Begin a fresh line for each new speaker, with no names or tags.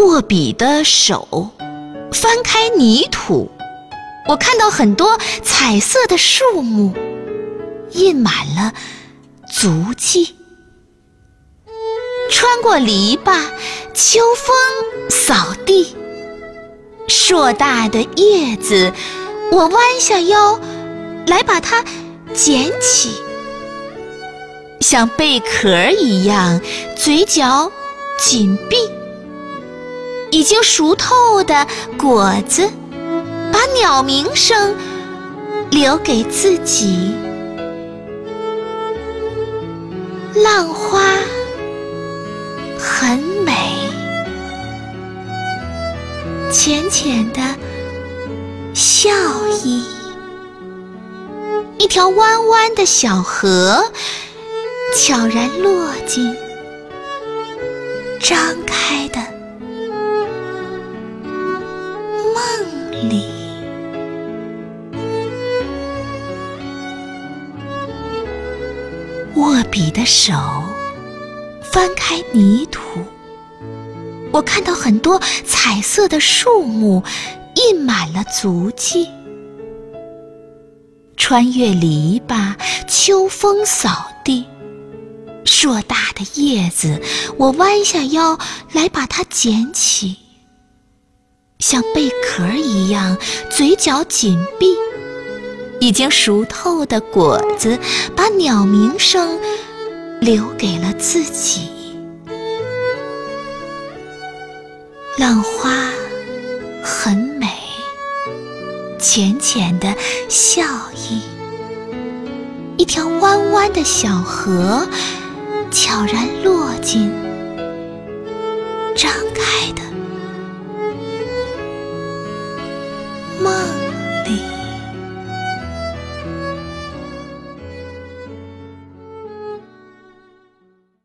握笔的手翻开泥土，我看到很多彩色的树木，印满了足迹。穿过篱笆，秋风扫地，硕大的叶子，我弯下腰来把它捡起，像贝壳一样，嘴角紧闭。已经熟透的果子，把鸟鸣声留给自己。浪花很美，浅浅的笑意。一条弯弯的小河，悄然落进张开的。握笔的手翻开泥土，我看到很多彩色的树木，印满了足迹。穿越篱笆，秋风扫地，硕大的叶子，我弯下腰来把它捡起。像贝壳一样，嘴角紧闭。已经熟透的果子，把鸟鸣声留给了自己。浪花很美，浅浅的笑意。一条弯弯的小河，悄然落进张开的。梦。